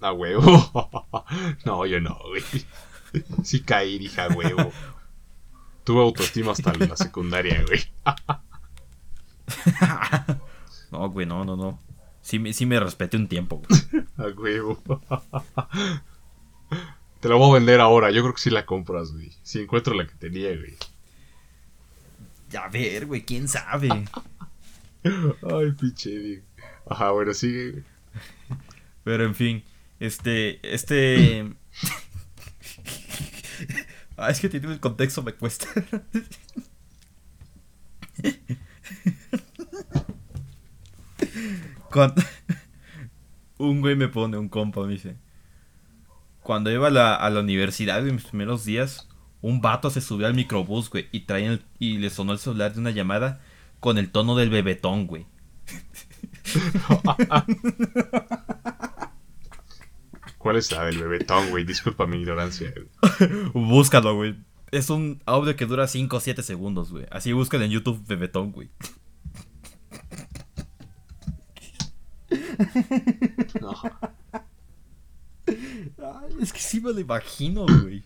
A huevo. no, yo no, güey. Sí caí, hija, huevo. Tuve autoestima hasta la secundaria, güey. no, güey, no, no, no. Sí, me- sí me respeté un tiempo, güey. A huevo. Te la voy a vender ahora. Yo creo que sí la compras, güey. Si encuentro la que tenía, güey. A ver, güey, quién sabe. Ay, pinche. Ajá, bueno, sigue, güey. Pero en fin, este, este... ah, es que tiene el contexto, me cuesta. Un güey me pone, un compa, me dice. Cuando iba a la, a la universidad en mis primeros días, un vato se subió al microbús, güey, y, traía el- y le sonó el celular de una llamada con el tono del bebetón, güey. ¿Cuál es la del bebetón, güey? Disculpa mi ignorancia, güey. Búscalo, güey. Es un audio que dura 5 o 7 segundos, güey. Así búscalo en YouTube Bebetón, güey. Ajá. Ay, es que sí me lo imagino, güey.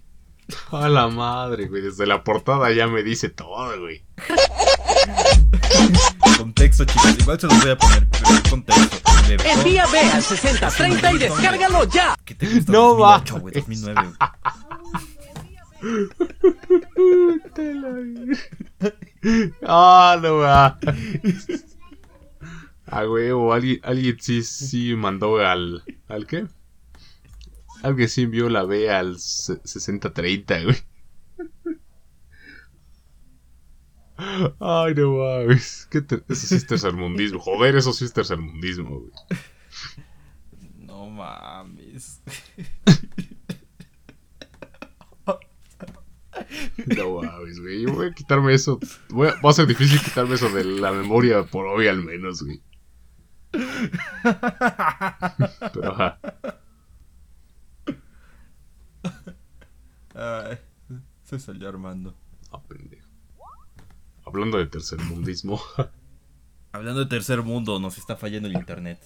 A la madre, güey. Desde la portada ya me dice todo, güey. Contexto, chicos. Igual se los voy a poner, pero el contexto. Bebetón. Envía B al 6030 y descárgalo ya. ¿Qué te gusta? No 2008, va. güey. 2009, güey. Ah, no va. Ah, güey, o alguien, alguien sí, sí mandó al. ¿Al qué? Alguien sí envió la B al se- 6030, güey. Ay, no mames. Te... Eso sí es tercermundismo. Joder, eso sí es tercermundismo, güey. No mames. No mames, güey. Voy a quitarme eso. Voy a... Va a ser difícil quitarme eso de la memoria por hoy, al menos, güey. Pero ajá. Ay, se salió armando. Hablando de tercermundismo. Hablando de tercer mundo, nos está fallando el internet.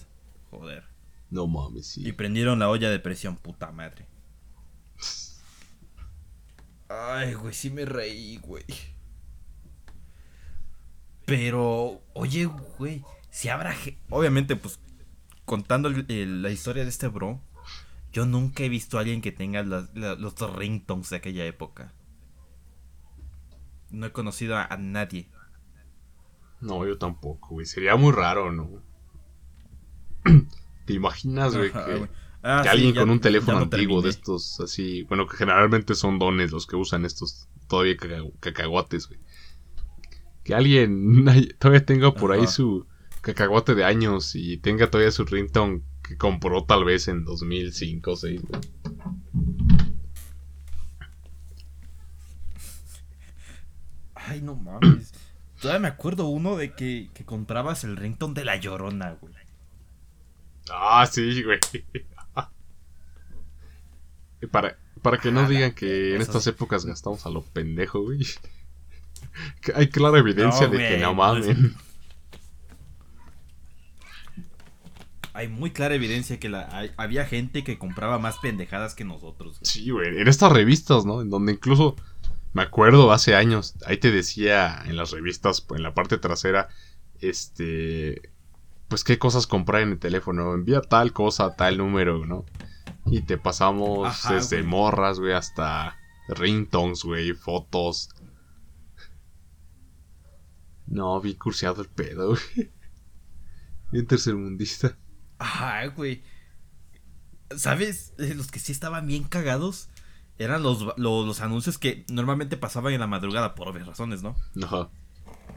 Joder. no mames, Y sí. prendieron la olla de presión, puta madre. Ay, güey, sí me reí, güey. Pero, oye, güey, si habrá... Obviamente, pues, contando el- el- la historia de este bro, yo nunca he visto a alguien que tenga la- los ringtones de aquella época. No he conocido a, a nadie. No, yo tampoco, güey. Sería muy raro, ¿no? ¿Te imaginas, güey, Ajá, que, güey. Ah, que sí, alguien ya- con un teléfono antiguo de estos así, bueno, que generalmente son dones los que usan estos todavía caca- cacahuates, güey. Que alguien todavía tenga por ahí su cacahuate de años y tenga todavía su ringtone que compró tal vez en 2005 o 2006, güey. Ay, no mames. Todavía me acuerdo uno de que, que comprabas el ringtone de la llorona, güey. Ah, sí, güey. Para, para que no Ah, digan que en estas épocas gastamos a lo pendejo, güey. Hay clara evidencia No, de que no pues- mamen. Hay muy clara evidencia que la, hay- había gente que compraba más pendejadas que nosotros. güey. Sí, güey. En estas revistas, ¿no? En donde incluso me acuerdo hace años, ahí te decía en las revistas, en la parte trasera, este. Pues qué cosas comprar en el teléfono. Envía tal cosa, tal número, ¿no? Y te pasamos Ajá, desde güey. morras, güey, hasta ringtones, güey, fotos. No, bien curseado el pedo, güey. Bien tercermundista. Ajá, güey. ¿Sabes? Eh, Los que sí estaban bien cagados eran los, lo- los anuncios que normalmente pasaban en la madrugada por obvias razones, ¿no? Ajá.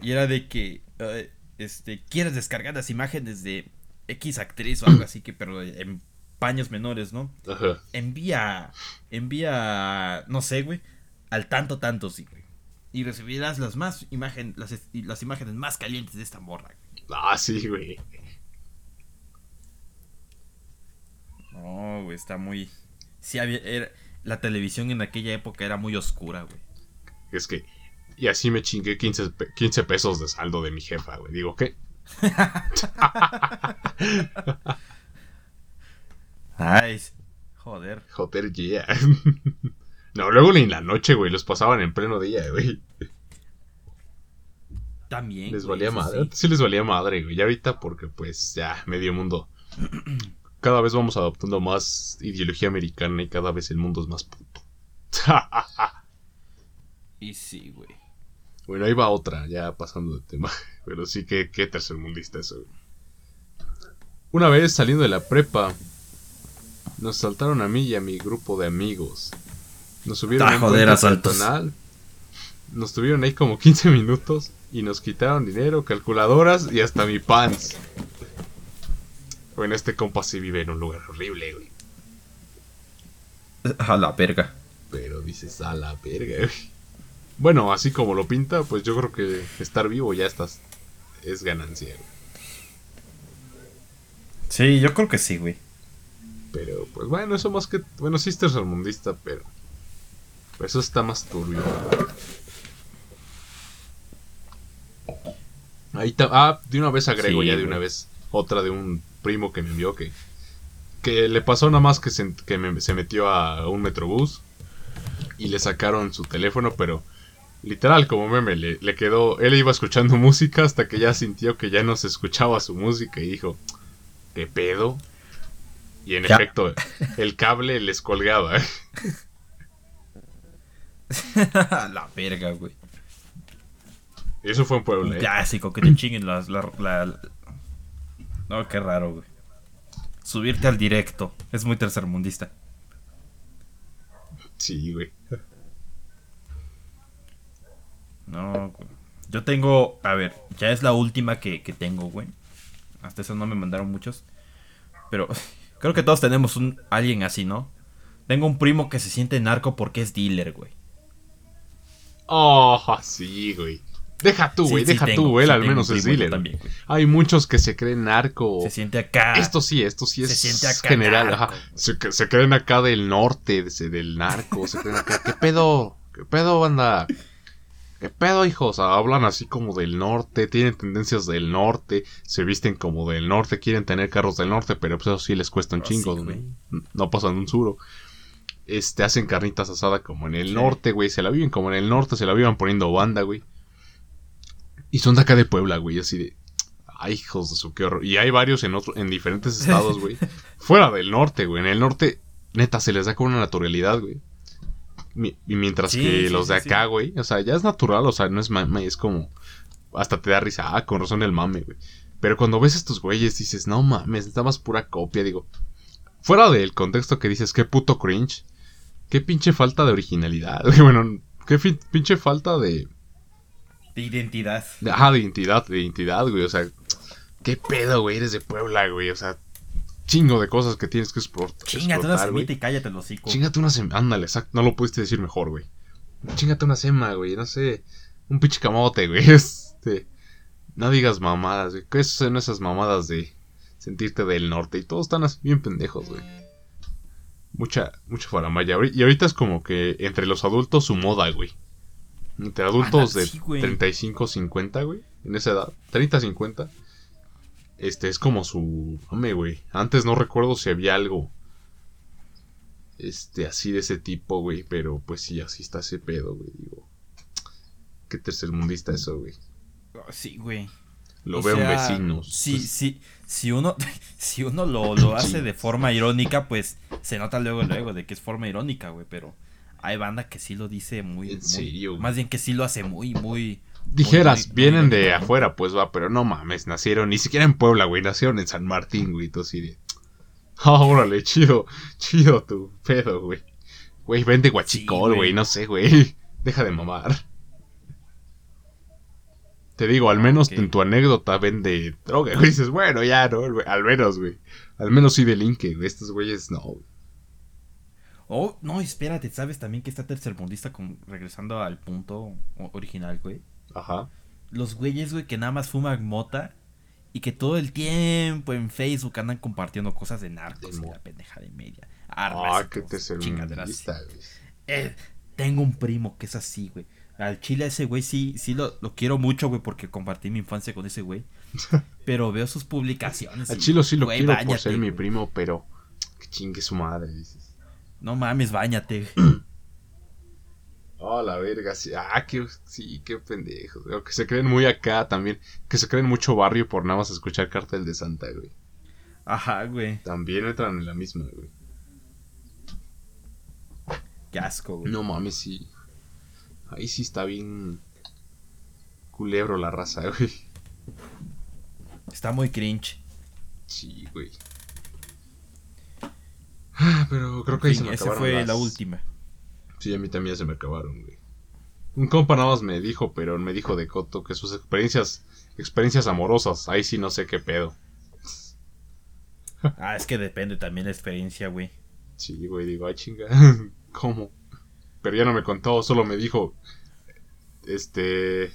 Y era de que, eh, este, quieres descargar las imágenes de X actriz o algo así, que pero en paños menores, ¿no? Ajá. envía, envía, no sé, güey, al tanto tanto, sí, güey. Y recibirás las más imagen, las, las imágenes más calientes de esta morra. güey. Ah, sí, güey. No, güey, está muy... Sí, había, era- la televisión en aquella época era muy oscura, güey. Es que. Y así me chingué 15, pe- 15 pesos de saldo de mi jefa, güey. Digo, ¿qué? Ay, joder. Joder, yeah. no, luego ni en la noche, güey. Los pasaban en pleno día, güey. También. Les güey, valía madre. sí. Sí les valía madre, güey. Ya ahorita porque, pues, ya, medio mundo. Cada vez vamos adoptando más ideología americana y cada vez el mundo es más puto. Y sí, güey. bueno, ahí va otra, ya pasando de tema. Pero sí que, qué tercermundista eso, güey. Una vez saliendo de la prepa, nos saltaron a mí y a mi grupo de amigos. Nos subieron Ah, a joder, asaltos. Nos tuvieron ahí como 15 minutos y nos quitaron dinero, calculadoras y hasta mi pants. Bueno, este compa sí vive en un lugar horrible, güey. A la verga. Pero dices, a la verga, güey. Bueno, así como lo pinta, pues yo creo que estar vivo ya estás. Es ganancia, güey. Sí, yo creo que sí, güey. Pero, pues bueno, eso más que. Bueno, sí es tercermundista, pero. Pues eso está más turbio. Ahí está. Ah, de una vez agrego Sí, ya de güey. una vez. Otra de un primo que me envió que. Que le pasó nada más que, se, que me- se metió a un metrobús. Y le sacaron su teléfono, pero. Literal, como meme, le, le quedó. Él iba escuchando música hasta que ya sintió que ya no se escuchaba su música y dijo: ¿Qué pedo? Y en Ya. efecto, el cable les colgaba. ¿eh? La verga, güey. Eso fue en Un ¿eh? clásico, que te chinguen las, la, la- la- No, qué raro, güey. Subirte al directo. Es muy tercermundista. Sí, güey. No, güey. Yo tengo... A ver, ya es la última que, que tengo, güey. Hasta eso no me mandaron muchos. Pero creo que todos tenemos un alguien así, ¿no? Tengo un primo que se siente narco porque es dealer, güey. Oh, sí, güey. Deja tú, güey, sí deja tú, él sí al tengo menos es dealer. también. Hay muchos que se creen narco. Se siente acá. Esto sí, esto sí es Se siente acá general. narco, ajá. Se, creen acá del norte, de- del narco. Se creen acá. ¿Qué pedo? ¿Qué pedo, banda? ¿Qué pedo, hijos? Hablan así como del norte, tienen tendencias del norte, se visten como del norte, quieren tener carros del norte, pero pues eso sí les cuesta un Ah, chingo. sí, ¿no? no pasan un suro. Este, hacen carnitas asadas como en el Sí. norte, güey. Se la viven como en el norte, se la vivan poniendo banda, güey. Y son de acá de Puebla, güey, así de. Ay, hijos de su qué horror. Y hay varios en otro, en diferentes estados, güey. fuera del norte, güey. En el norte, neta, se les da con una naturalidad, güey. Y mientras Sí, que sí, los de sí, acá, güey, o sea, ya es natural, o sea, no es mame, es como. Hasta te da risa, ah, con razón el mame, güey. Pero cuando ves estos güeyes dices, no mames, nada más pura copia, digo. Fuera del contexto que dices, qué puto cringe. Qué pinche falta de originalidad, güey. Bueno, qué pinche falta de. De identidad. de- Ajá, de identidad, de identidad, güey. O sea, qué pedo, güey. Eres de Puebla, güey. O sea, chingo de cosas que tienes que export- Chingate una semita y cállate el hocico. Chingate una sema. Ándale, exacto. No lo pudiste decir mejor, güey. Chingate una sema, güey. No sé. Un pinche camote, güey. Este. No digas mamadas, güey. ¿Qué son esas mamadas de sentirte del norte? Y todos están así bien pendejos, güey. Mucha, mucha faramaya. Y ahorita es como que entre los adultos su moda, güey. Entre adultos de sí, güey. 35, 50, güey. En esa edad. 30, 50. Este es como su. Hombre, güey. Antes no recuerdo si había algo. Este, así de ese tipo, güey. Pero pues sí, así está ese pedo, güey. Digo. Qué tercermundista eso, güey. Oh, Sí, güey. Lo O veo en vecinos. Sí, sí. Si uno, si uno lo, lo hace de forma irónica, pues se nota luego, luego de que es forma irónica, güey. Pero hay banda que sí lo dice muy. ¿En muy- serio, güey? Más bien que sí lo hace muy, muy. Dijeras, muy- muy vienen de afuera, pues va, pero no mames, nacieron ni siquiera en Puebla, güey, nacieron en San Martín, güey, todo así de. Ah, órale, chido, chido tu pedo, güey. Güey, vende guachicol, Sí, güey, güey. no sé, güey. Deja de mamar. Te digo, al menos Ok. en tu anécdota vende droga, güey. Dices, bueno, ya, ¿no? Al menos, güey. Al menos sí delinque, güey. Estos güeyes no, güey. Oh, no, espérate, ¿sabes también que está tercermundista con, regresando al punto original, güey? Ajá. Los güeyes, güey, que nada más fuman mota y que todo el tiempo en Facebook andan compartiendo cosas de narcos De y la pendeja de media. Armas Ah, qué tercermundista, güey. Eh, tengo un primo que es así, güey. Al chile ese güey sí, sí lo, lo quiero mucho, güey, porque compartí mi infancia con ese güey. Pero veo sus publicaciones. Al chilo sí lo güey, quiero por ser mi primo, pero que chingue su madre, dices. No mames, bañate. Oh, la verga, sí. Ah, que, sí, qué pendejos. güey. Que se creen muy acá también. Que se creen mucho barrio por nada más escuchar Cartel de Santa, güey. Ajá, güey. También entran en la misma, güey. Qué asco, güey. No mames, sí. Ahí sí está bien. Culebro la raza, güey. Está muy cringe. Sí, güey. Ah, Pero creo que ahí En se me esa acabaron fue las- la última. Sí, a mí también ya se me acabaron, güey. Un compa nada más me dijo, pero me dijo de Coto que sus experiencias, experiencias amorosas, ahí sí no sé qué pedo. Ah, es que depende también la experiencia, güey. Sí, güey, digo, ay chinga, ¿cómo? Pero ya no me contó, solo me dijo, este,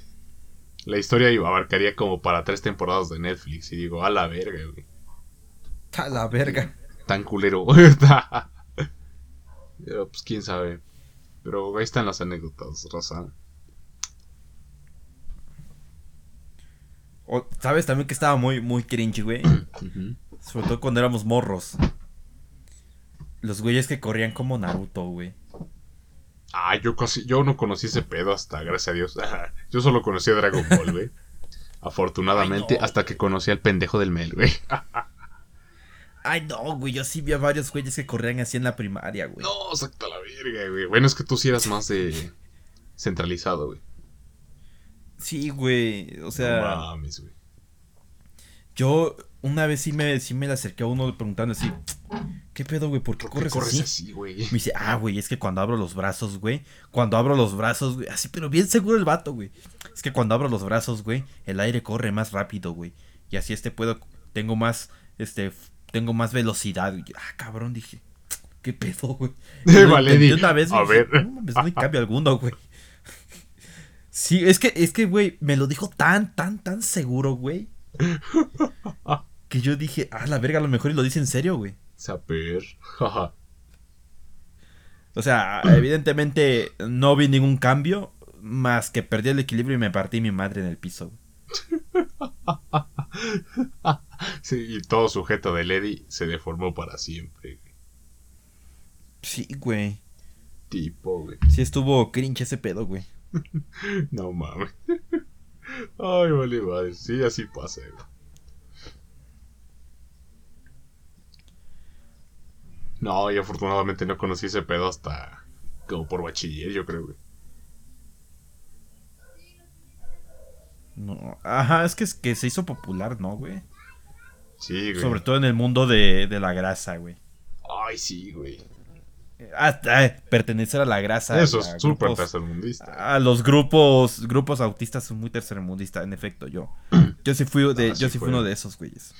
la historia iba- abarcaría como para tres temporadas de Netflix y digo, a la verga, güey, A la verga. Tan culero. Pero pues quién sabe. Pero ahí están las anécdotas, raza. O, ¿Sabes también que estaba muy, muy cringe, güey? Sobre todo cuando éramos morros. Los güeyes que corrían como Naruto, güey. Ah, yo casi, yo no conocí ese pedo hasta, gracias a Dios. Yo solo conocí a Dragon Ball, güey. Afortunadamente, Ay, no. hasta que conocí al pendejo del Mel, güey. Ay, no, güey. Yo sí vi a varios güeyes que corrían así en la primaria, güey. No, exacto la verga, güey. Bueno, es que tú sí eras más de centralizado, güey. Sí, güey. O sea, no mames, güey. yo una vez sí me, sí me le acerqué a uno preguntando así: ¿Qué pedo, güey? ¿Por qué ¿Por qué corres, corres así? así, güey? Me dice, ah, güey, es que cuando abro los brazos, güey. Cuando abro los brazos, güey. Así, pero bien seguro el vato, güey. Es que cuando abro los brazos, güey, el aire corre más rápido, güey. Y así este puedo. Tengo más. Este. Tengo más velocidad. Y yo, ah, cabrón, dije. ¿Qué pedo, güey? Vale, di- una vez, a güey, dije, ver. No hay cambio alguno, güey. Sí, es que, es que, güey, me lo dijo tan, tan, tan seguro, güey. Que yo dije, ah, la verga, a lo mejor y lo dice en serio, güey. Jaja. O sea, evidentemente no vi ningún cambio, más que perdí el equilibrio y me partí mi madre en el piso. güey. sí, y todo sujeto de Lady se deformó para siempre. Sí, güey. Tipo, güey. Sí estuvo cringe ese pedo, güey. No mames. Ay, vale, madre. Sí, así pasa, güey. No, y afortunadamente no conocí ese pedo hasta como por bachiller, yo creo, güey. No, ajá, es que, es que se hizo popular, ¿no, güey? Sí, güey. Sobre todo en el mundo de, de la grasa, güey. Ay, sí, güey. Ah, ah, pertenecer a la grasa. Eso es súper tercermundista. A los grupos grupos autistas son muy tercermundistas, en efecto, yo. Yo sí fui de, Ah, yo sí fui uno de esos güeyes.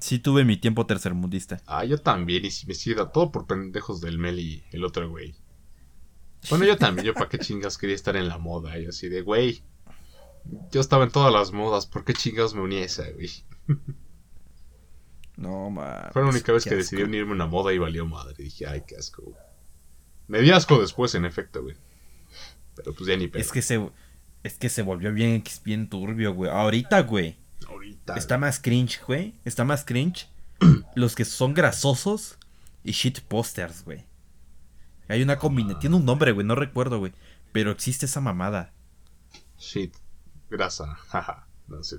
Sí tuve mi tiempo tercermundista. Ah, yo también, y si me sigue todo por pendejos del Mel y el otro güey. Bueno, yo también, yo para qué chingas quería estar en la moda, y así de, güey. Yo estaba en todas las modas, ¿por qué chingados me uní a esa, güey? No, man. Fue la única vez que decidí unirme a una moda y valió madre. Dije, ay, qué asco, güey. Me di asco después, en efecto, güey. Pero pues ya ni pedo. Es que se es que se volvió bien bien turbio, güey. Ahorita, güey, Ahorita. está más cringe, güey. Está más cringe los que son grasosos y shit posters, güey. Hay una combinación, tiene un nombre, güey, no recuerdo, güey, pero existe esa mamada. Shit. Grasa. Jaja. No sé.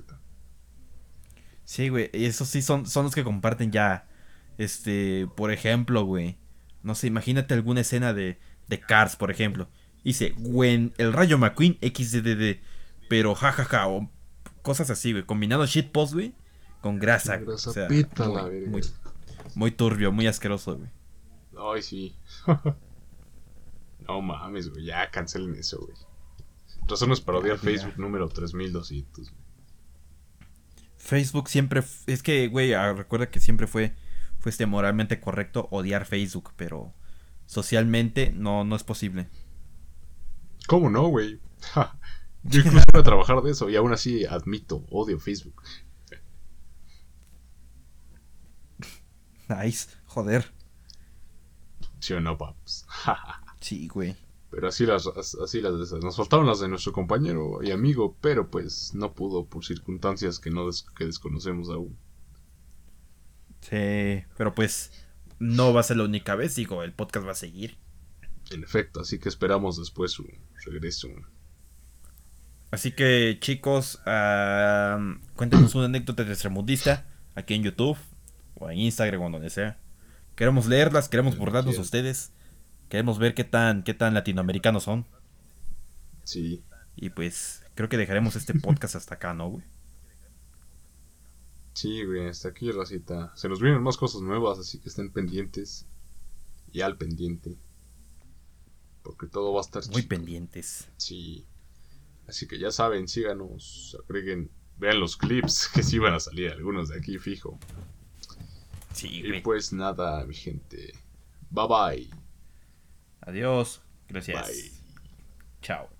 Sí, güey, esos sí son, son los que comparten ya. Este, por ejemplo, güey. No sé, imagínate alguna escena de, de Cars, por ejemplo. Dice, Gwen, el rayo McQueen XDD. Pero jajaja, o cosas así, güey. Combinado shitpost, güey, con grasa. güey. Grasa O sea, pita muy, turbio, muy asqueroso, güey. Ay, sí. no mames, güey. Ya cancelen eso, güey. Razones para odiar ya. Facebook número 3200. güey. Facebook siempre. Es que, güey, ah, recuerda que siempre fue, fue este moralmente correcto odiar Facebook, pero socialmente no, no es posible. ¿Cómo no, güey? Ja. Yo incluso voy a trabajar de eso y aún así admito, odio Facebook. Nice, joder. ¿Sí o no, paps? Sí, güey. Pero así las, así las de. Nos faltaron las de nuestro compañero y amigo, pero pues no pudo por circunstancias que no des- que desconocemos aún. Sí, pero pues no va a ser la única vez, digo, el podcast va a seguir. En efecto, así que esperamos después su regreso. Así que chicos, cuéntenos una anécdota tercermundista aquí en YouTube o en Instagram o donde sea. Queremos leerlas, queremos burlarnos de quieran. ustedes, queremos ver qué tan, qué tan latinoamericanos son. Sí, Y pues creo que dejaremos este podcast hasta acá, ¿no, güey? sí, güey, hasta aquí, racita. Se nos vienen más cosas nuevas, así que estén pendientes. Y al pendiente. Porque todo va a estar Muy pendientes. Sí. Así que ya saben, síganos, agreguen, vean los clips que sí van a salir algunos de aquí fijo. Sí, Y güey. pues nada, mi gente. Bye bye. Adiós. Gracias. Bye. Chao.